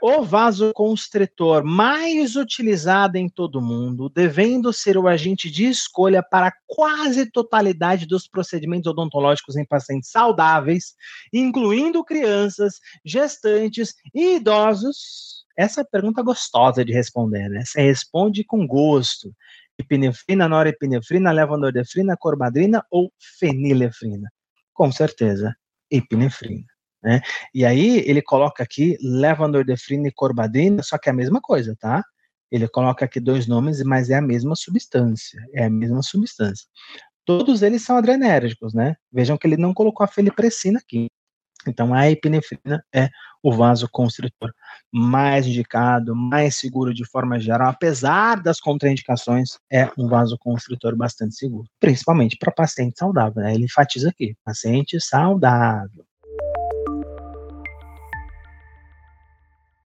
O vasoconstritor mais utilizado em todo o mundo, devendo ser o agente de escolha para quase totalidade dos procedimentos odontológicos em pacientes saudáveis, incluindo crianças, gestantes e idosos. Essa é pergunta gostosa de responder, né? Você responde com gosto. Epinefrina, norepinefrina, levandordefrina, corbadrina ou fenilefrina? Com certeza, epinefrina. Né? E aí ele coloca aqui levandordefrina e corbadrina, só que é a mesma coisa, tá? Ele coloca aqui dois nomes, mas é a mesma substância, é a mesma substância. Todos eles são adrenérgicos, né? Vejam que ele não colocou a felipressina aqui. Então a epinefrina é o vasoconstritor mais indicado, mais seguro de forma geral, apesar das contraindicações, é um vasoconstritor bastante seguro, principalmente para paciente saudável. Né? Ele enfatiza aqui, paciente saudável.